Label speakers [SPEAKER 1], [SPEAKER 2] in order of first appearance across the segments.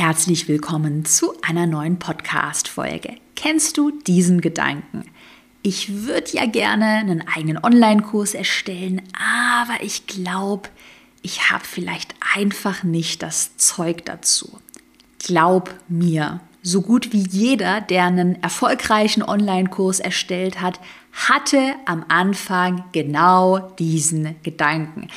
[SPEAKER 1] Herzlich willkommen zu einer neuen Podcast-Folge. Kennst du diesen Gedanken? Ich würde ja gerne einen eigenen Online-Kurs erstellen, aber ich glaube, ich habe vielleicht einfach nicht das Zeug dazu. Glaub mir, so gut wie jeder, der einen erfolgreichen Online-Kurs erstellt hat, hatte am Anfang genau diesen Gedanken.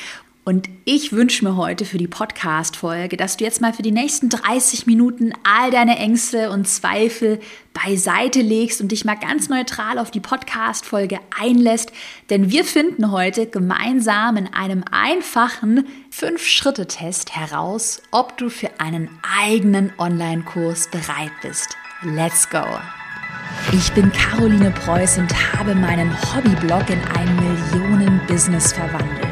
[SPEAKER 1] Und ich wünsche mir heute für die Podcast-Folge, dass du jetzt mal für die nächsten 30 Minuten all deine Ängste und Zweifel beiseite legst und dich mal ganz neutral auf die Podcast-Folge einlässt. Denn wir finden heute gemeinsam in einem einfachen 5-Schritte-Test heraus, ob du für einen eigenen Online-Kurs bereit bist. Let's go! Ich bin Caroline Preuß und habe meinen Hobbyblog in ein Millionen-Business verwandelt.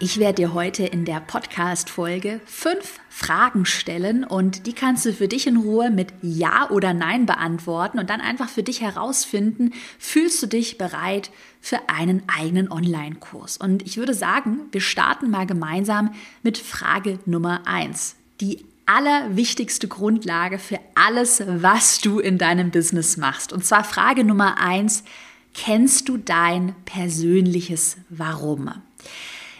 [SPEAKER 1] Ich werde dir heute in der Podcast-Folge fünf Fragen stellen und die kannst du für dich in Ruhe mit Ja oder Nein beantworten und dann einfach für dich herausfinden, fühlst du dich bereit für einen eigenen Online-Kurs? Und ich würde sagen, wir starten mal gemeinsam mit Frage Nummer eins. Die allerwichtigste Grundlage für alles, was du in deinem Business machst. Und zwar Frage Nummer eins, kennst du dein persönliches Warum?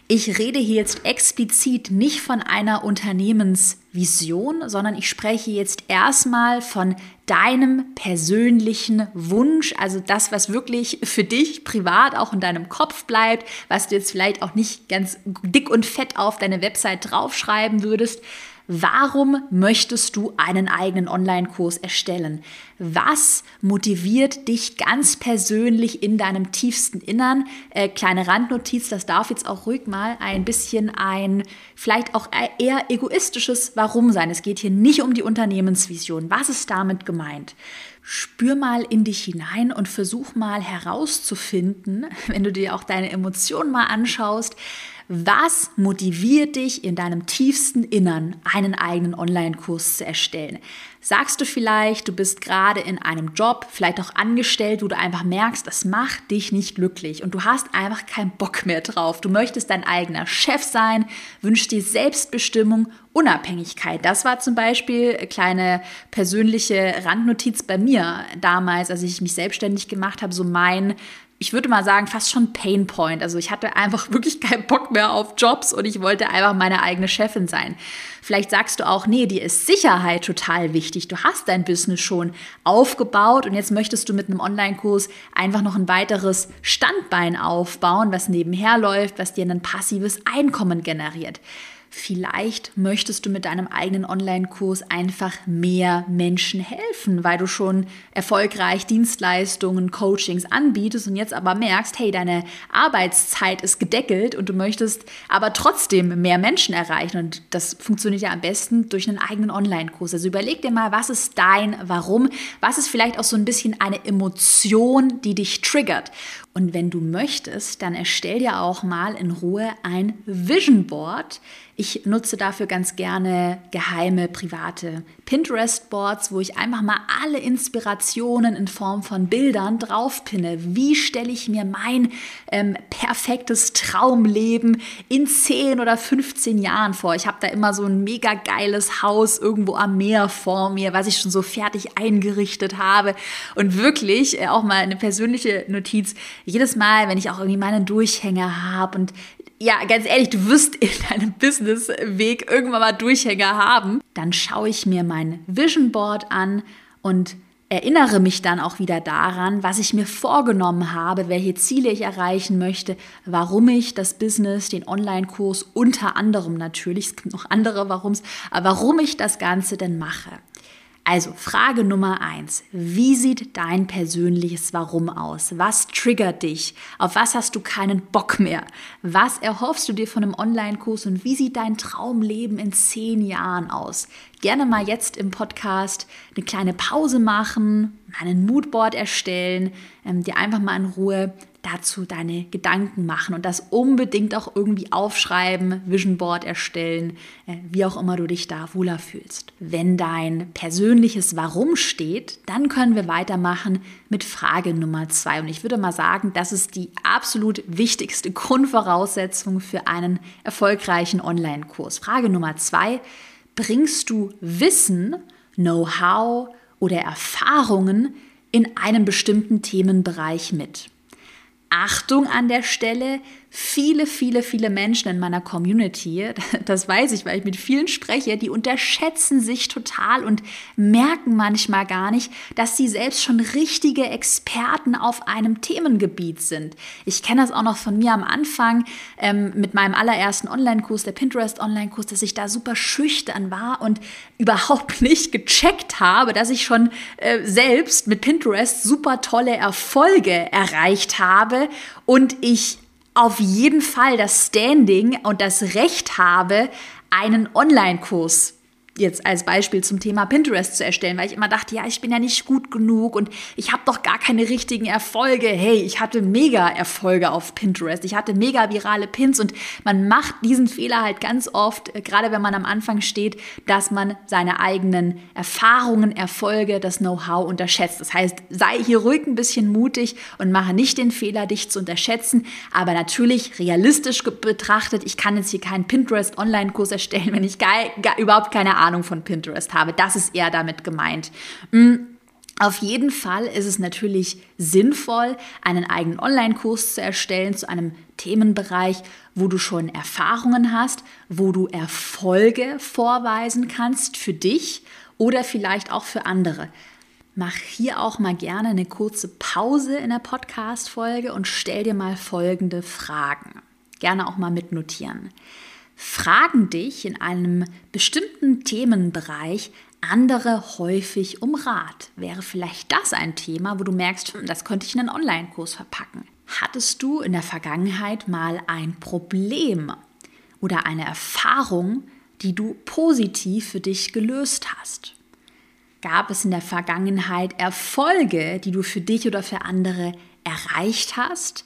[SPEAKER 1] Ich rede hier jetzt explizit nicht von einer Unternehmensvision, sondern ich spreche jetzt erstmal von deinem persönlichen Wunsch, also das, was wirklich für dich privat auch in deinem Kopf bleibt, was du jetzt vielleicht auch nicht ganz dick und fett auf deine Website draufschreiben würdest, Warum möchtest du einen eigenen Online-Kurs erstellen? Was motiviert dich ganz persönlich in deinem tiefsten Innern? Äh, kleine Randnotiz, das darf jetzt auch ruhig mal ein bisschen ein, vielleicht auch eher egoistisches Warum sein. Es geht hier nicht um die Unternehmensvision. Was ist damit gemeint? Spür mal in dich hinein und versuch mal herauszufinden, wenn du dir auch deine Emotionen mal anschaust, was motiviert dich in deinem tiefsten Innern, einen eigenen Online-Kurs zu erstellen? Sagst du vielleicht, du bist gerade in einem Job, vielleicht auch angestellt, wo du einfach merkst, das macht dich nicht glücklich und du hast einfach keinen Bock mehr drauf. Du möchtest dein eigener Chef sein, wünschst dir Selbstbestimmung, Unabhängigkeit. Das war zum Beispiel eine kleine persönliche Randnotiz bei mir damals, als ich mich selbstständig gemacht habe, so mein ich würde mal sagen, fast schon Painpoint. Also ich hatte einfach wirklich keinen Bock mehr auf Jobs und ich wollte einfach meine eigene Chefin sein. Vielleicht sagst du auch, nee, dir ist Sicherheit total wichtig. Du hast dein Business schon aufgebaut und jetzt möchtest du mit einem Online-Kurs einfach noch ein weiteres Standbein aufbauen, was nebenher läuft, was dir ein passives Einkommen generiert. Vielleicht möchtest du mit deinem eigenen Online-Kurs einfach mehr Menschen helfen, weil du schon erfolgreich Dienstleistungen, Coachings anbietest und jetzt aber merkst, hey, deine Arbeitszeit ist gedeckelt und du möchtest aber trotzdem mehr Menschen erreichen. Und das funktioniert ja am besten durch einen eigenen Online-Kurs. Also überleg dir mal, was ist dein Warum? Was ist vielleicht auch so ein bisschen eine Emotion, die dich triggert? Und wenn du möchtest, dann erstell dir auch mal in Ruhe ein Vision Board. Ich nutze dafür ganz gerne geheime private Pinterest-Boards, wo ich einfach mal alle Inspirationen in Form von Bildern draufpinne. Wie stelle ich mir mein ähm, perfektes Traumleben in 10 oder 15 Jahren vor? Ich habe da immer so ein mega geiles Haus irgendwo am Meer vor mir, was ich schon so fertig eingerichtet habe. Und wirklich, äh, auch mal eine persönliche Notiz, jedes Mal, wenn ich auch irgendwie meinen Durchhänger habe und ja, ganz ehrlich, du wirst in deinem Businessweg irgendwann mal Durchhänger haben, dann schaue ich mir mein Vision Board an und erinnere mich dann auch wieder daran, was ich mir vorgenommen habe, welche Ziele ich erreichen möchte, warum ich das Business, den Online-Kurs unter anderem natürlich, es gibt noch andere Warums, aber warum ich das Ganze denn mache. Also Frage Nummer eins. Wie sieht dein persönliches Warum aus? Was triggert dich? Auf was hast du keinen Bock mehr? Was erhoffst du dir von einem Online-Kurs und wie sieht dein Traumleben in zehn Jahren aus? Gerne mal jetzt im Podcast eine kleine Pause machen, einen Moodboard erstellen, ähm, dir einfach mal in Ruhe dazu deine Gedanken machen und das unbedingt auch irgendwie aufschreiben, Vision Board erstellen, äh, wie auch immer du dich da wohler fühlst. Wenn dein persönliches Warum steht, dann können wir weitermachen mit Frage Nummer zwei. Und ich würde mal sagen, das ist die absolut wichtigste Grundvoraussetzung für einen erfolgreichen Online-Kurs. Frage Nummer zwei, bringst du Wissen, Know-how oder Erfahrungen in einem bestimmten Themenbereich mit? Achtung an der Stelle, viele, viele, viele Menschen in meiner Community, das weiß ich, weil ich mit vielen spreche, die unterschätzen sich total und merken manchmal gar nicht, dass sie selbst schon richtige Experten auf einem Themengebiet sind. Ich kenne das auch noch von mir am Anfang ähm, mit meinem allerersten Online-Kurs, der Pinterest-Online-Kurs, dass ich da super schüchtern war und überhaupt nicht gecheckt habe, dass ich schon äh, selbst mit Pinterest super tolle Erfolge erreicht habe und ich auf jeden Fall das Standing und das Recht habe, einen Online-Kurs jetzt als Beispiel zum Thema Pinterest zu erstellen, weil ich immer dachte, ja, ich bin ja nicht gut genug und ich habe doch gar keine richtigen Erfolge. Hey, ich hatte mega Erfolge auf Pinterest. Ich hatte mega virale Pins und man macht diesen Fehler halt ganz oft, äh, gerade wenn man am Anfang steht, dass man seine eigenen Erfahrungen, Erfolge, das Know-how unterschätzt. Das heißt, sei hier ruhig ein bisschen mutig und mache nicht den Fehler, dich zu unterschätzen, aber natürlich realistisch betrachtet, ich kann jetzt hier keinen Pinterest Online-Kurs erstellen, wenn ich gar, gar überhaupt keine Ahnung Ahnung von Pinterest habe. Das ist eher damit gemeint. Mm, auf jeden Fall ist es natürlich sinnvoll, einen eigenen Online-Kurs zu erstellen zu einem Themenbereich, wo du schon Erfahrungen hast, wo du Erfolge vorweisen kannst für dich oder vielleicht auch für andere. Mach hier auch mal gerne eine kurze Pause in der Podcast-Folge und stell dir mal folgende Fragen. Gerne auch mal mitnotieren fragen dich in einem bestimmten Themenbereich andere häufig um Rat. Wäre vielleicht das ein Thema, wo du merkst, hm, das könnte ich in einen Online-Kurs verpacken? Hattest du in der Vergangenheit mal ein Problem oder eine Erfahrung, die du positiv für dich gelöst hast? Gab es in der Vergangenheit Erfolge, die du für dich oder für andere erreicht hast?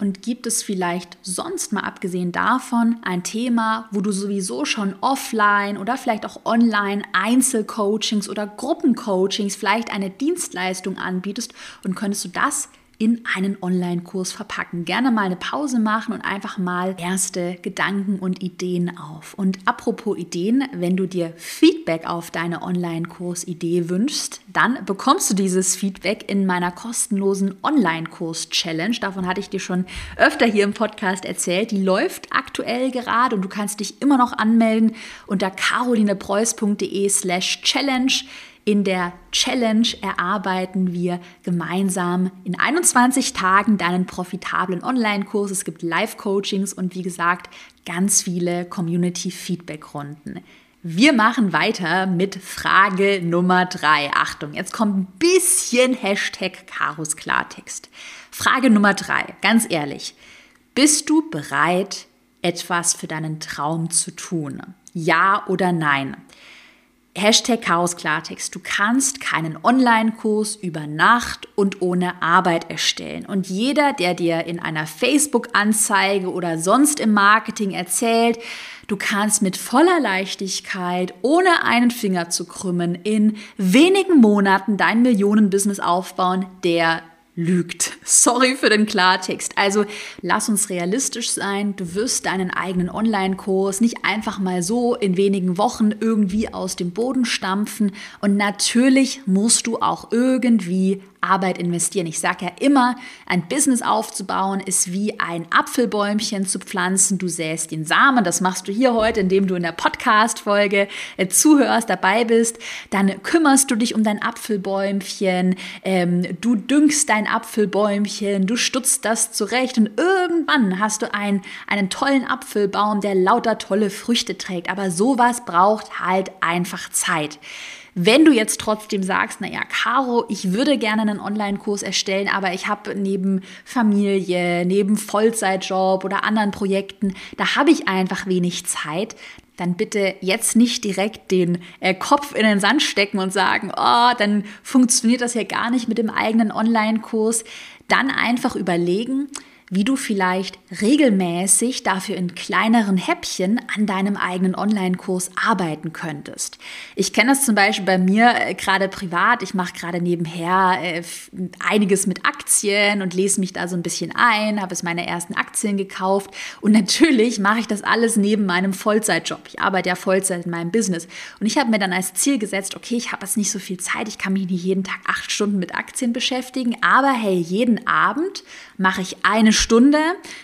[SPEAKER 1] Und gibt es vielleicht sonst mal abgesehen davon ein Thema, wo du sowieso schon offline oder vielleicht auch online Einzelcoachings oder Gruppencoachings, vielleicht eine Dienstleistung anbietest und könntest du das in einen Online-Kurs verpacken. Gerne mal eine Pause machen und einfach mal erste Gedanken und Ideen auf. Und apropos Ideen, wenn du dir Feedback auf deine Online-Kurs-Idee wünschst, dann bekommst du dieses Feedback in meiner kostenlosen Online-Kurs-Challenge. Davon hatte ich dir schon öfter hier im Podcast erzählt. Die läuft aktuell gerade und du kannst dich immer noch anmelden unter carolinepreuß.de slash challenge. In der Challenge erarbeiten wir gemeinsam in 21 Tagen deinen profitablen Online-Kurs. Es gibt Live-Coachings und wie gesagt ganz viele Community-Feedback-Runden. Wir machen weiter mit Frage Nummer drei. Achtung, jetzt kommt ein bisschen Hashtag Karos Klartext. Frage Nummer drei, ganz ehrlich. Bist du bereit, etwas für deinen Traum zu tun? Ja oder nein? Hashtag Chaos Klartext. Du kannst keinen Online-Kurs über Nacht und ohne Arbeit erstellen. Und jeder, der dir in einer Facebook-Anzeige oder sonst im Marketing erzählt, du kannst mit voller Leichtigkeit, ohne einen Finger zu krümmen, in wenigen Monaten dein Millionenbusiness aufbauen, der lügt. Sorry für den Klartext. Also lass uns realistisch sein. Du wirst deinen eigenen Online-Kurs nicht einfach mal so in wenigen Wochen irgendwie aus dem Boden stampfen. Und natürlich musst du auch irgendwie Arbeit investieren. Ich sage ja immer, ein Business aufzubauen ist wie ein Apfelbäumchen zu pflanzen. Du säst den Samen, das machst du hier heute, indem du in der Podcast-Folge äh, zuhörst, dabei bist. Dann kümmerst du dich um dein Apfelbäumchen, ähm, du düngst dein Apfelbäumchen, du stutzt das zurecht und irgendwann hast du einen, einen tollen Apfelbaum, der lauter tolle Früchte trägt. Aber sowas braucht halt einfach Zeit. Wenn du jetzt trotzdem sagst, naja, Caro, ich würde gerne einen Online-Kurs erstellen, aber ich habe neben Familie, neben Vollzeitjob oder anderen Projekten, da habe ich einfach wenig Zeit, dann bitte jetzt nicht direkt den äh, Kopf in den Sand stecken und sagen, oh, dann funktioniert das ja gar nicht mit dem eigenen Online-Kurs. Dann einfach überlegen, wie du vielleicht regelmäßig dafür in kleineren Häppchen an deinem eigenen Online-Kurs arbeiten könntest. Ich kenne das zum Beispiel bei mir äh, gerade privat. Ich mache gerade nebenher äh, einiges mit Aktien und lese mich da so ein bisschen ein, habe es meine ersten Aktien gekauft und natürlich mache ich das alles neben meinem Vollzeitjob. Ich arbeite ja Vollzeit in meinem Business und ich habe mir dann als Ziel gesetzt, okay, ich habe jetzt nicht so viel Zeit, ich kann mich nicht jeden Tag acht Stunden mit Aktien beschäftigen, aber hey, jeden Abend mache ich eine Stunde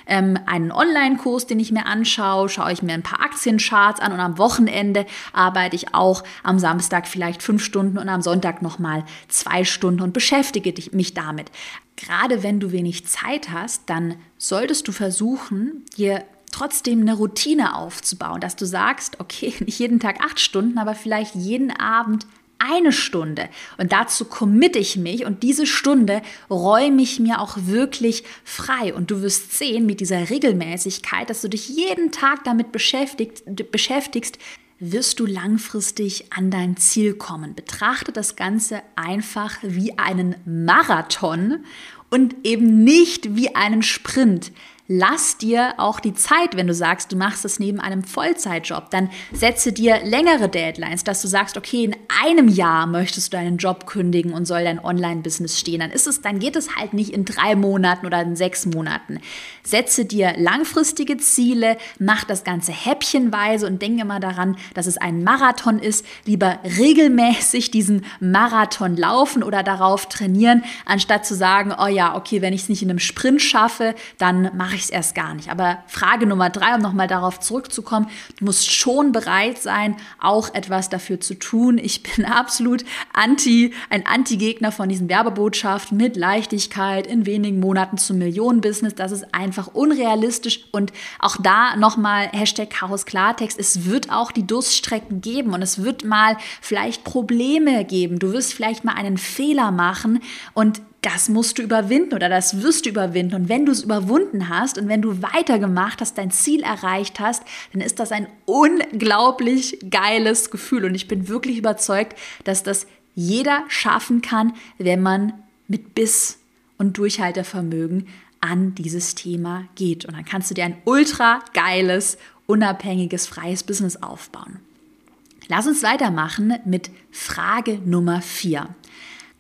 [SPEAKER 1] ähm, einen Online-Kurs, den ich mir anschaue, schaue ich mir ein paar Aktiencharts an und am Wochenende arbeite ich auch am Samstag vielleicht fünf Stunden und am Sonntag nochmal zwei Stunden und beschäftige mich damit. Gerade wenn du wenig Zeit hast, dann solltest du versuchen, dir trotzdem eine Routine aufzubauen, dass du sagst, okay, nicht jeden Tag acht Stunden, aber vielleicht jeden Abend eine Stunde. Und dazu committe ich mich und diese Stunde räume ich mir auch wirklich frei. Und du wirst sehen mit dieser Regelmäßigkeit, dass du dich jeden Tag damit beschäftigt, beschäftigst, wirst du langfristig an dein Ziel kommen. Betrachte das Ganze einfach wie einen Marathon und eben nicht wie einen Sprint lass dir auch die Zeit, wenn du sagst, du machst das neben einem Vollzeitjob, dann setze dir längere Deadlines, dass du sagst, okay, in einem Jahr möchtest du deinen Job kündigen und soll dein Online-Business stehen. Dann ist es, dann geht es halt nicht in drei Monaten oder in sechs Monaten. Setze dir langfristige Ziele, mach das Ganze häppchenweise und denke immer daran, dass es ein Marathon ist. Lieber regelmäßig diesen Marathon laufen oder darauf trainieren, anstatt zu sagen, oh ja, okay, wenn ich es nicht in einem Sprint schaffe, dann mache ich es erst gar nicht. Aber Frage Nummer drei, um nochmal darauf zurückzukommen, du musst schon bereit sein, auch etwas dafür zu tun. Ich bin absolut anti, ein Anti-Gegner von diesen Werbebotschaften mit Leichtigkeit in wenigen Monaten zum Millionenbusiness. Das ist einfach unrealistisch und auch da nochmal Hashtag Chaos Klartext. Es wird auch die Durststrecken geben und es wird mal vielleicht Probleme geben. Du wirst vielleicht mal einen Fehler machen und das musst du überwinden oder das wirst du überwinden. Und wenn du es überwunden hast und wenn du weitergemacht hast, dein Ziel erreicht hast, dann ist das ein unglaublich geiles Gefühl. Und ich bin wirklich überzeugt, dass das jeder schaffen kann, wenn man mit Biss und Durchhaltevermögen an dieses Thema geht. Und dann kannst du dir ein ultra geiles, unabhängiges, freies Business aufbauen. Lass uns weitermachen mit Frage Nummer vier.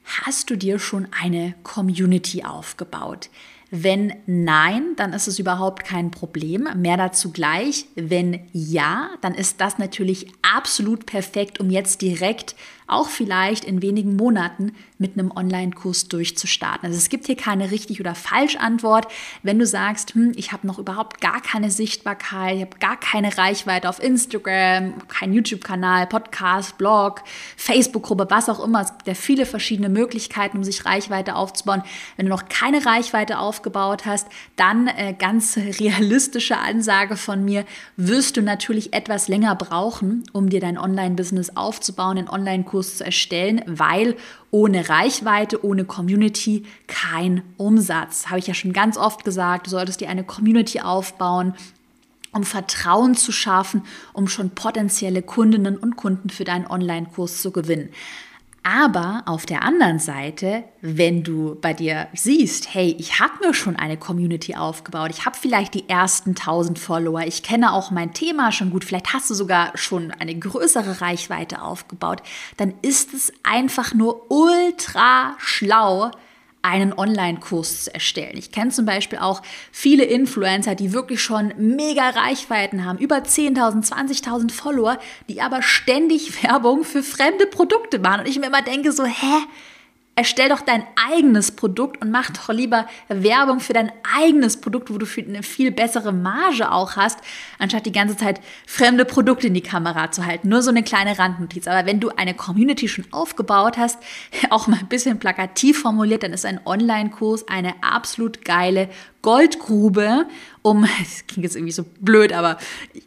[SPEAKER 1] Hast du dir schon eine Community aufgebaut? Wenn nein, dann ist es überhaupt kein Problem. Mehr dazu gleich. Wenn ja, dann ist das natürlich absolut perfekt, um jetzt direkt auch vielleicht in wenigen Monaten mit einem Online-Kurs durchzustarten. Also es gibt hier keine richtig oder falsch Antwort. Wenn du sagst, hm, ich habe noch überhaupt gar keine Sichtbarkeit, ich habe gar keine Reichweite auf Instagram, kein YouTube-Kanal, Podcast, Blog, Facebook-Gruppe, was auch immer. Es gibt ja viele verschiedene Möglichkeiten, um sich Reichweite aufzubauen. Wenn du noch keine Reichweite aufgebaut hast, dann äh, ganz realistische Ansage von mir, wirst du natürlich etwas länger brauchen, um dir dein Online-Business aufzubauen, den Online-Kurs zu erstellen, weil ohne Reichweite, ohne Community kein Umsatz. Habe ich ja schon ganz oft gesagt, du solltest dir eine Community aufbauen, um Vertrauen zu schaffen, um schon potenzielle Kundinnen und Kunden für deinen Online-Kurs zu gewinnen. Aber auf der anderen Seite, wenn du bei dir siehst, hey, ich habe mir schon eine Community aufgebaut, ich habe vielleicht die ersten 1000 Follower, ich kenne auch mein Thema schon gut, vielleicht hast du sogar schon eine größere Reichweite aufgebaut, dann ist es einfach nur ultra schlau, einen Online-Kurs zu erstellen. Ich kenne zum Beispiel auch viele Influencer, die wirklich schon mega Reichweiten haben, über 10.000, 20.000 Follower, die aber ständig Werbung für fremde Produkte machen. Und ich mir immer denke so, hä? Erstell doch dein eigenes Produkt und mach doch lieber Werbung für dein eigenes Produkt, wo du eine viel bessere Marge auch hast, anstatt die ganze Zeit fremde Produkte in die Kamera zu halten. Nur so eine kleine Randnotiz. Aber wenn du eine Community schon aufgebaut hast, auch mal ein bisschen plakativ formuliert, dann ist ein Online-Kurs eine absolut geile Goldgrube, um, das klingt jetzt irgendwie so blöd, aber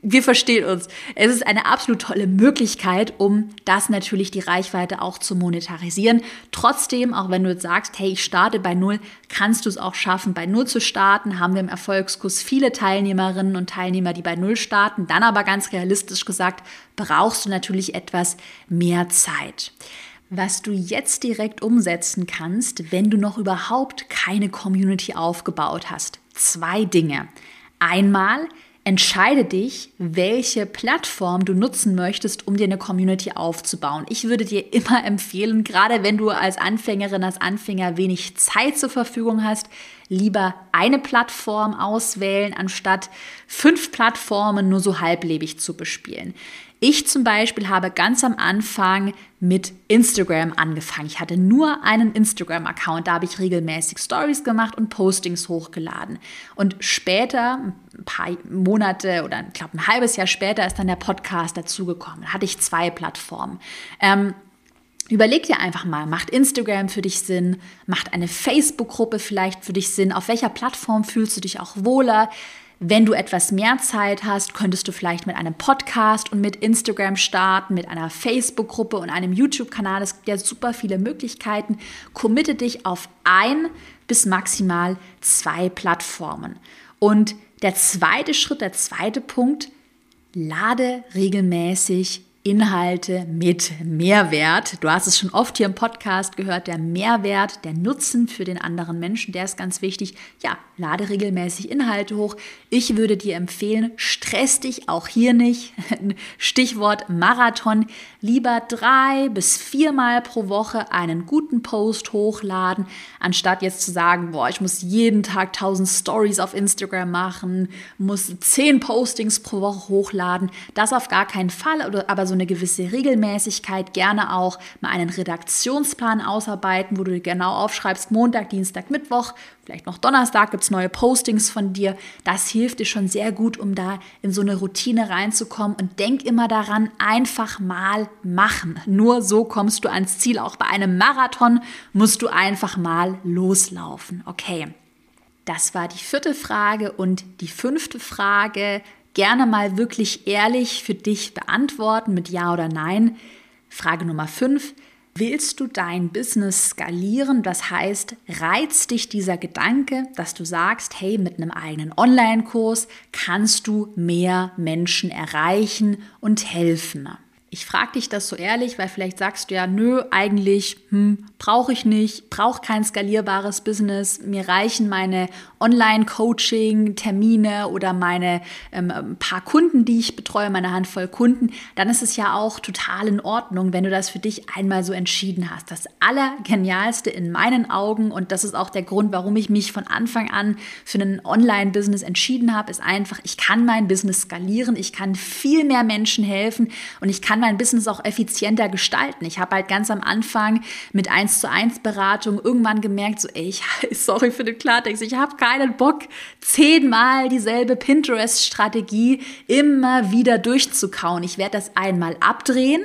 [SPEAKER 1] wir verstehen uns. Es ist eine absolut tolle Möglichkeit, um das natürlich die Reichweite auch zu monetarisieren. Trotzdem trotzdem, auch wenn du jetzt sagst, hey, ich starte bei Null, kannst du es auch schaffen, bei Null zu starten. Haben wir im Erfolgskurs viele Teilnehmerinnen und Teilnehmer, die bei Null starten. Dann aber ganz realistisch gesagt, brauchst du natürlich etwas mehr Zeit was du jetzt direkt umsetzen kannst, wenn du noch überhaupt keine Community aufgebaut hast. Zwei Dinge. Einmal entscheide dich, welche Plattform du nutzen möchtest, um dir eine Community aufzubauen. Ich würde dir immer empfehlen, gerade wenn du als Anfängerin, als Anfänger wenig Zeit zur Verfügung hast, lieber eine Plattform auswählen, anstatt fünf Plattformen nur so halblebig zu bespielen. Ich zum Beispiel habe ganz am Anfang mit Instagram angefangen. Ich hatte nur einen Instagram-Account, da habe ich regelmäßig Stories gemacht und Postings hochgeladen. Und später, ein paar Monate oder ich glaube ein halbes Jahr später, ist dann der Podcast dazugekommen. Da hatte ich zwei Plattformen. Ähm, Überleg dir einfach mal, macht Instagram für dich Sinn? Macht eine Facebook-Gruppe vielleicht für dich Sinn? Auf welcher Plattform fühlst du dich auch wohler? Wenn du etwas mehr Zeit hast, könntest du vielleicht mit einem Podcast und mit Instagram starten, mit einer Facebook-Gruppe und einem YouTube-Kanal. Es gibt ja super viele Möglichkeiten. Committe dich auf ein bis maximal zwei Plattformen. Und der zweite Schritt, der zweite Punkt, lade regelmäßig Inhalte mit Mehrwert. Du hast es schon oft hier im Podcast gehört, der Mehrwert, der Nutzen für den anderen Menschen, der ist ganz wichtig. Ja, lade regelmäßig Inhalte hoch. Ich würde dir empfehlen, stress dich auch hier nicht. Stichwort Marathon. Lieber drei bis viermal pro Woche einen guten Post hochladen, anstatt jetzt zu sagen, boah, ich muss jeden Tag tausend Stories auf Instagram machen, muss zehn Postings pro Woche hochladen. Das auf gar keinen Fall, aber so eine gewisse Regelmäßigkeit, gerne auch mal einen Redaktionsplan ausarbeiten, wo du genau aufschreibst, Montag, Dienstag, Mittwoch, vielleicht noch Donnerstag gibt es neue Postings von dir. Das hilft dir schon sehr gut, um da in so eine Routine reinzukommen. Und denk immer daran, einfach mal machen. Nur so kommst du ans Ziel. Auch bei einem Marathon musst du einfach mal loslaufen. Okay. Das war die vierte Frage und die fünfte Frage gerne mal wirklich ehrlich für dich beantworten mit Ja oder Nein. Frage Nummer 5. Willst du dein Business skalieren? Das heißt, reizt dich dieser Gedanke, dass du sagst, hey, mit einem eigenen Online-Kurs kannst du mehr Menschen erreichen und helfen. Ich frage dich das so ehrlich, weil vielleicht sagst du ja, nö, eigentlich hm, brauche ich nicht, brauche kein skalierbares Business, mir reichen meine Online-Coaching-Termine oder meine ähm, paar Kunden, die ich betreue, meine Handvoll Kunden. Dann ist es ja auch total in Ordnung, wenn du das für dich einmal so entschieden hast. Das Allergenialste in meinen Augen und das ist auch der Grund, warum ich mich von Anfang an für ein Online-Business entschieden habe, ist einfach, ich kann mein Business skalieren, ich kann viel mehr Menschen helfen und ich kann mein Business auch effizienter gestalten. Ich habe halt ganz am Anfang mit 1 zu 1 Beratung irgendwann gemerkt, so, ey, ich, sorry für den Klartext, ich habe keinen Bock, zehnmal dieselbe Pinterest-Strategie immer wieder durchzukauen. Ich werde das einmal abdrehen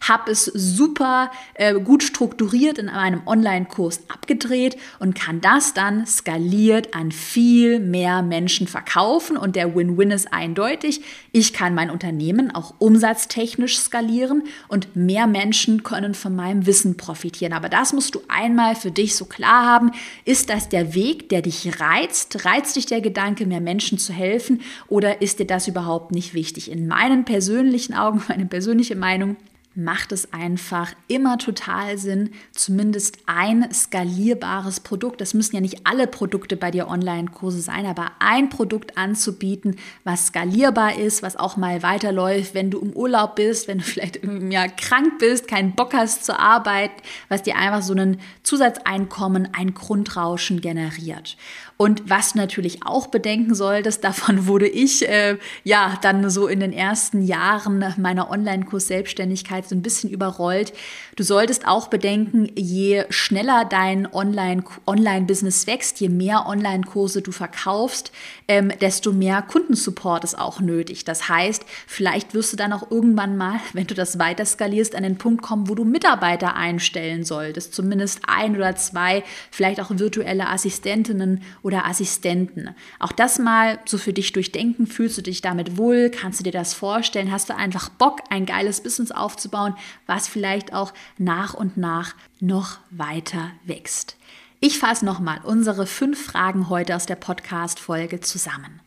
[SPEAKER 1] habe es super äh, gut strukturiert in meinem Online-Kurs abgedreht und kann das dann skaliert an viel mehr Menschen verkaufen. Und der Win-Win ist eindeutig. Ich kann mein Unternehmen auch umsatztechnisch skalieren und mehr Menschen können von meinem Wissen profitieren. Aber das musst du einmal für dich so klar haben. Ist das der Weg, der dich reizt? Reizt dich der Gedanke, mehr Menschen zu helfen? Oder ist dir das überhaupt nicht wichtig? In meinen persönlichen Augen, meine persönliche Meinung, macht es einfach immer total Sinn, zumindest ein skalierbares Produkt, das müssen ja nicht alle Produkte bei dir Online-Kurse sein, aber ein Produkt anzubieten, was skalierbar ist, was auch mal weiterläuft, wenn du im Urlaub bist, wenn du vielleicht ja, krank bist, keinen Bock hast zu arbeiten, was dir einfach so ein Zusatzeinkommen, ein Grundrauschen generiert. Und was du natürlich auch bedenken solltest, davon wurde ich äh, ja dann so in den ersten Jahren meiner Online-Kurs-Selbstständigkeit so ein bisschen überrollt. Du solltest auch bedenken, je schneller dein Online-Business wächst, je mehr Online-Kurse du verkaufst, ähm, desto mehr Kundensupport ist auch nötig. Das heißt, vielleicht wirst du dann auch irgendwann mal, wenn du das weiter skalierst, an den Punkt kommen, wo du Mitarbeiter einstellen solltest. Zumindest ein oder zwei, vielleicht auch virtuelle Assistentinnen oder Assistenten. Auch das mal so für dich durchdenken. Fühlst du dich damit wohl? Kannst du dir das vorstellen? Hast du einfach Bock, ein geiles Business aufzubauen, was vielleicht auch nach und nach noch weiter wächst? Ich fasse nochmal unsere fünf Fragen heute aus der Podcast-Folge zusammen.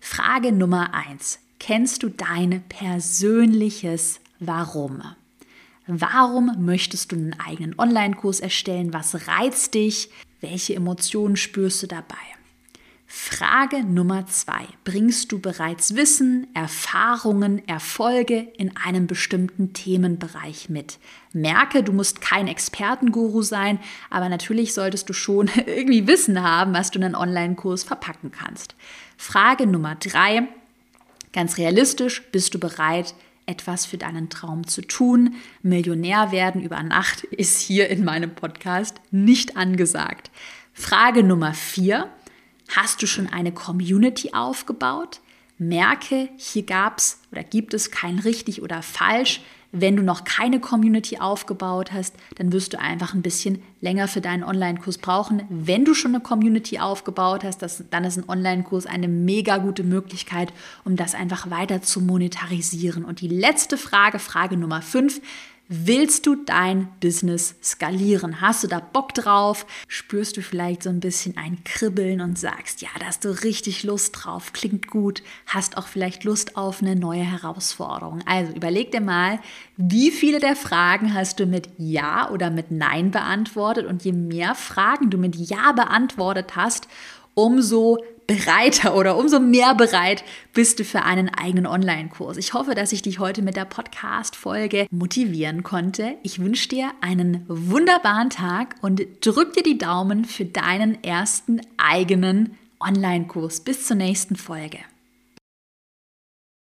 [SPEAKER 1] Frage Nummer eins. Kennst du dein persönliches Warum? Warum möchtest du einen eigenen Online-Kurs erstellen? Was reizt dich? Welche Emotionen spürst du dabei? Frage Nummer zwei. Bringst du bereits Wissen, Erfahrungen, Erfolge in einem bestimmten Themenbereich mit? Merke, du musst kein Expertenguru sein, aber natürlich solltest du schon irgendwie Wissen haben, was du in einen Online-Kurs verpacken kannst. Frage Nummer drei. Ganz realistisch, bist du bereit, etwas für deinen Traum zu tun. Millionär werden über Nacht ist hier in meinem Podcast nicht angesagt. Frage Nummer vier. Hast du schon eine Community aufgebaut? Merke, hier gab es oder gibt es kein richtig oder falsch. Wenn du noch keine Community aufgebaut hast, dann wirst du einfach ein bisschen länger für deinen Online-Kurs brauchen. Wenn du schon eine Community aufgebaut hast, das, dann ist ein Online-Kurs eine mega gute Möglichkeit, um das einfach weiter zu monetarisieren. Und die letzte Frage, Frage Nummer 5, Willst du dein Business skalieren? Hast du da Bock drauf? Spürst du vielleicht so ein bisschen ein Kribbeln und sagst, ja, da hast du richtig Lust drauf, klingt gut, hast auch vielleicht Lust auf eine neue Herausforderung. Also überleg dir mal, wie viele der Fragen hast du mit Ja oder mit Nein beantwortet und je mehr Fragen du mit Ja beantwortet hast, umso bereiter oder umso mehr bereit bist du für einen eigenen Online-Kurs. Ich hoffe, dass ich dich heute mit der Podcast-Folge motivieren konnte. Ich wünsche dir einen wunderbaren Tag und drück dir die Daumen für deinen ersten eigenen Online-Kurs. Bis zur nächsten Folge.